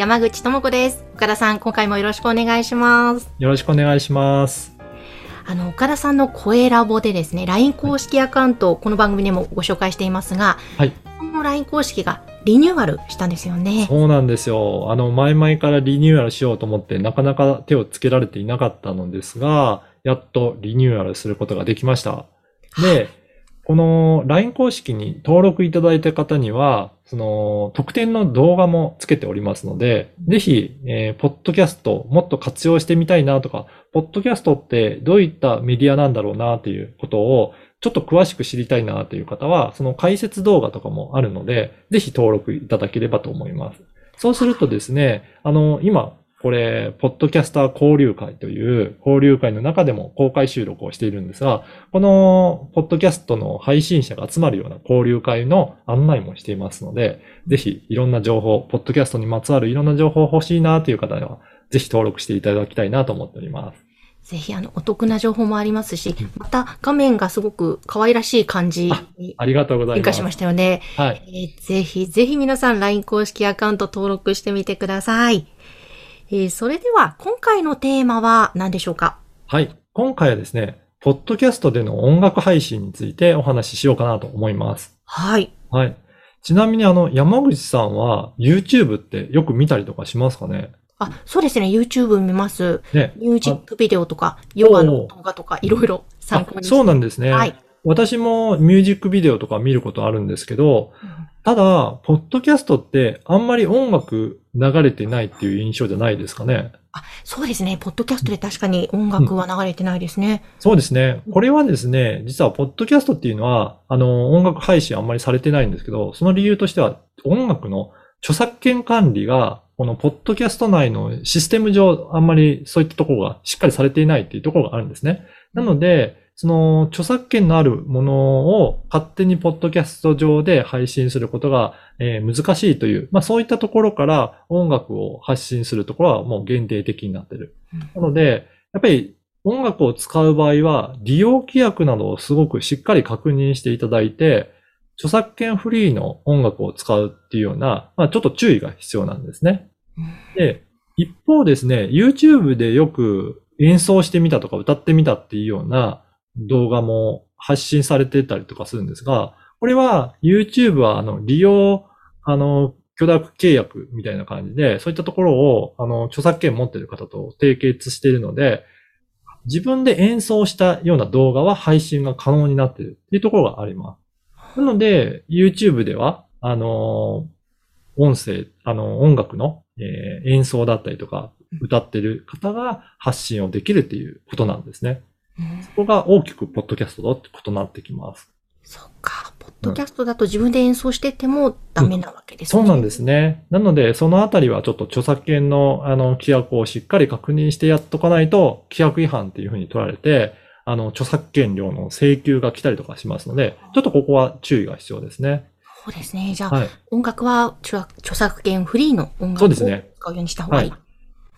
山口智子です岡田さん今回もよろしくお願いしますよろしくお願いします。あの岡田さんの声ラボでですね LINE 公式アカウントをこの番組でもご紹介していますが、はいこの LINE 公式がリニューアルしたんですよねそうなんですよ。あの、前々からリニューアルしようと思って、なかなか手をつけられていなかったのですが、やっとリニューアルすることができました。で、この LINE 公式に登録いただいた方には、その、特典の動画もつけておりますので、ぜひ、えーポッドキャストもっと活用してみたいなとか、ポッドキャストってどういったメディアなんだろうなっていうことを、ちょっと詳しく知りたいなという方は、その解説動画とかもあるので、ぜひ登録いただければと思います。そうするとですね、あの、今、これ、ポッドキャスター交流会という交流会の中でも公開収録をしているんですが、この、ポッドキャストの配信者が集まるような交流会の案内もしていますので、ぜひいろんな情報、ポッドキャストにまつわるいろんな情報欲しいなという方は、ぜひ登録していただきたいなと思っております。ぜひあのお得な情報もありますしまた画面がすごく可愛らしい感じにありがとうございます。変化しましたよね、はい。えーぜひぜひ皆さん LINE 公式アカウント登録してみてください、えーそれでは今回のテーマは何でしょうか？はい。今回はですね、ポッドキャストでの音楽配信についてお話ししようかなと思います。はいはい。ちなみにあの、山口さんは YouTube ってよく見たりとかしますかね？あそうですね YouTube 見ますね。ミュージックビデオとかヨガの動画とかいろいろ参考にあそうなんですね。はい私もミュージックビデオとか見ることあるんですけど、ただ、ポッドキャストってあんまり音楽流れてないっていう印象じゃないですかね。あ、そうですね。ポッドキャストで確かに音楽は流れてないですね。そうですね。これはですね、実はポッドキャストっていうのは、あの、音楽配信あんまりされてないんですけど、その理由としては、音楽の著作権管理が、このポッドキャスト内のシステム上、あんまりそういったところがしっかりされていないっていうところがあるんですね。なので、その著作権のあるものを勝手にポッドキャスト上で配信することが、えー難しいという、まあそういったところから音楽を発信するところはもう限定的になってる。なので、やっぱり音楽を使う場合は、利用規約などをすごくしっかり確認していただいて、著作権フリーの音楽を使うっていうような、まあちょっと注意が必要なんですね。で、一方ですね、YouTube でよく演奏してみたとか歌ってみたっていうような動画も発信されてたりとかするんですが、これは YouTube はあの利用、あの、許諾契約みたいな感じで、そういったところを、あの、著作権持ってる方と締結しているので、自分で演奏したような動画は配信が可能になっているっていうところがあります。なので、YouTube では、あの、音声、あの、音楽の、えー演奏だったりとか、歌ってる方が発信をできるっていうことなんですね。うんそこが大きくポッドキャストとっとになってきます。そっか。ポッドキャストだと自分で演奏しててもダメなわけですね。そうなんですね。なので、そのあたりはちょっと著作権の、あの、規約をしっかり確認してやっとかないと、規約違反っていうふうに取られて、あの、著作権料の請求が来たりとかしますので、ちょっとここは注意が必要ですね。そうですね。じゃあ、はい。音楽は著著作権フリーの音楽を使うようにした方がいい。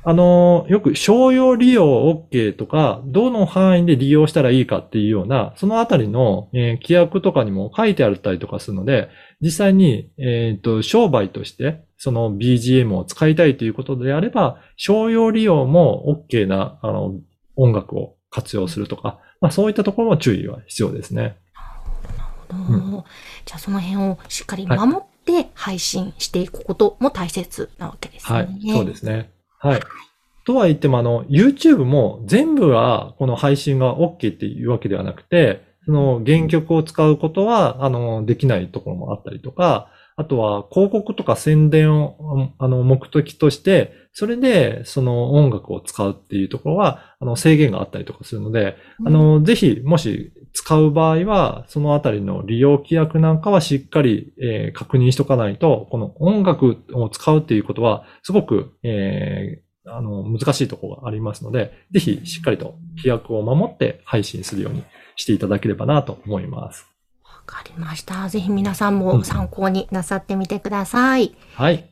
はあの、よく商用利用 OK とか、どの範囲で利用したらいいかっていうような、そのあたりの、えー規約とかにも書いてあったりとかするので、実際に、えっ、と、商売として、その BGM を使いたいということであれば、商用利用も OK な、あの、音楽を活用するとか、まあそういったところも注意は必要ですね。うんじゃあその辺をしっかり守って配信していくことも大切なわけですね。はい、そうですね。はい。とは言っても、あの、YouTube も全部はこの配信が OK っていうわけではなくて、その原曲を使うことは、あの、できないところもあったりとか、あとは広告とか宣伝を、あの、目的として、それでその音楽を使うっていうところは、あの、制限があったりとかするので、あの、ぜひ、もし使う場合は、そのあたりの利用規約なんかはしっかり、えー確認しとかないと、この音楽を使うっていうことは、すごく、えーあの、難しいところがありますので、ぜひしっかりと規約を守って配信するようにしていただければなと思います。わかりました。ぜひ皆さんも参考になさってみてください。はい。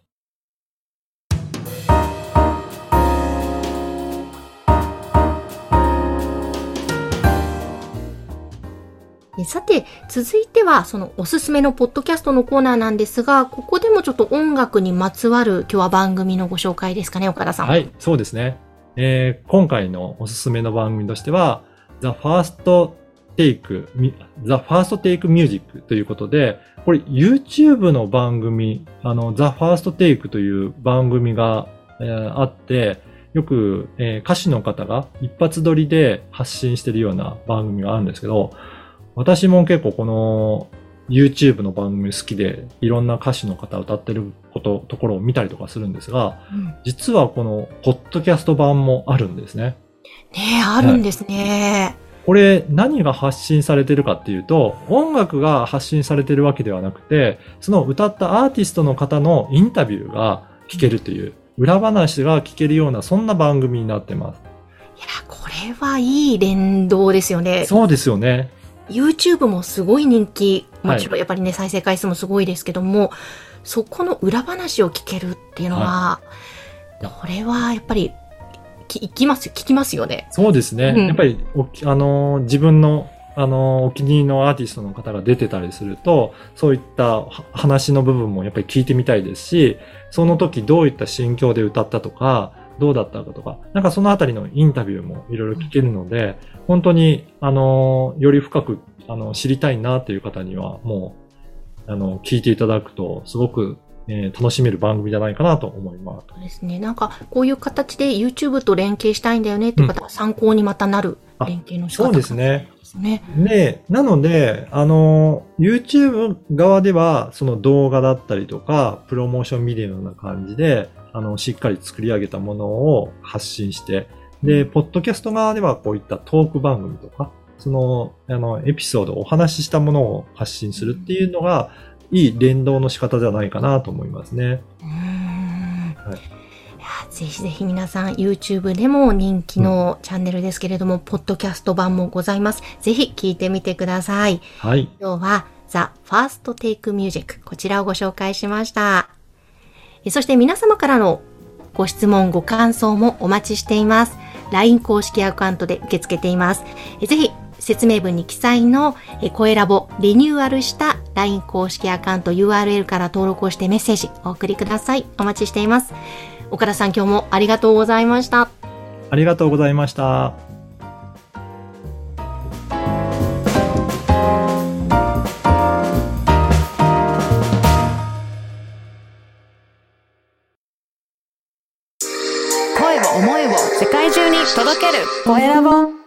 さて、続いては、そのおすすめのポッドキャストのコーナーなんですが、ここでもちょっと音楽にまつわる今日は番組のご紹介ですかね、岡田さん。はい、そうですね。えー今回のおすすめの番組としては、The First Take, The First Take Music ということで、これ YouTube の番組、あの、The First Take という番組が、えーあって、よく、えー歌手の方が一発撮りで発信してるような番組があるんですけど、私も結構この YouTube の番組好きで、いろんな歌手の方歌ってること、ところを見たりとかするんですが、うん実はこの、ポッドキャスト版もあるんですね。ねえ、あるんですね。これ、何が発信されてるかっていうと、音楽が発信されてるわけではなくて、その歌ったアーティストの方のインタビューが聞けるという、裏話が聞けるような、そんな番組になってます。いや、これはいい連動ですよね。そうですよね。YouTube もすごい人気、もちろんやっぱりね、再生回数もすごいですけども、そこの裏話を聞けるっていうのは、これはやっぱり、き聞きますよ、聞きますよね。そうですね。うんやっぱりおき、あのー、自分の、あのー、お気に入りのアーティストの方が出てたりすると、そういったは話の部分もやっぱり聞いてみたいですし、その時どういった心境で歌ったとか、どうだったかとか、なんかそのあたりのインタビューもいろいろ聞けるので、本当に、あのー、より深く、あの、知りたいなっていう方には、もう、あの、聞いていただくと、すごく、えー楽しめる番組じゃないかなと思います。そうですね。なんか、こういう形で YouTube と連携したいんだよねっていう方は参考にまたなるあ連携の仕方そうですね。ね。で、なので、あの、YouTube 側では、その動画だったりとか、プロモーションビデオのような感じで、あの、しっかり作り上げたものを発信して、で、ポッドキャスト側ではこういったトーク番組とか、その、あの、エピソードをお話ししたものを発信するっていうのが、いい連動の仕方じゃないかなと思いますね。うーんはいぜひぜひ皆さん YouTube でも人気のチャンネルですけれども、ポッドキャスト版もございます。ぜひ聞いてみてください。はい。今日は The First Take Music こちらをご紹介しました。そして皆様からのご質問、ご感想もお待ちしています。LINE 公式アカウントで受け付けています。ぜひ説明文に記載のえ声ラボリニューアルした LINE 公式アカウント URL から登録をしてメッセージお送りください。お待ちしています。岡田さん今日もありがとうございました。ありがとうございました。声を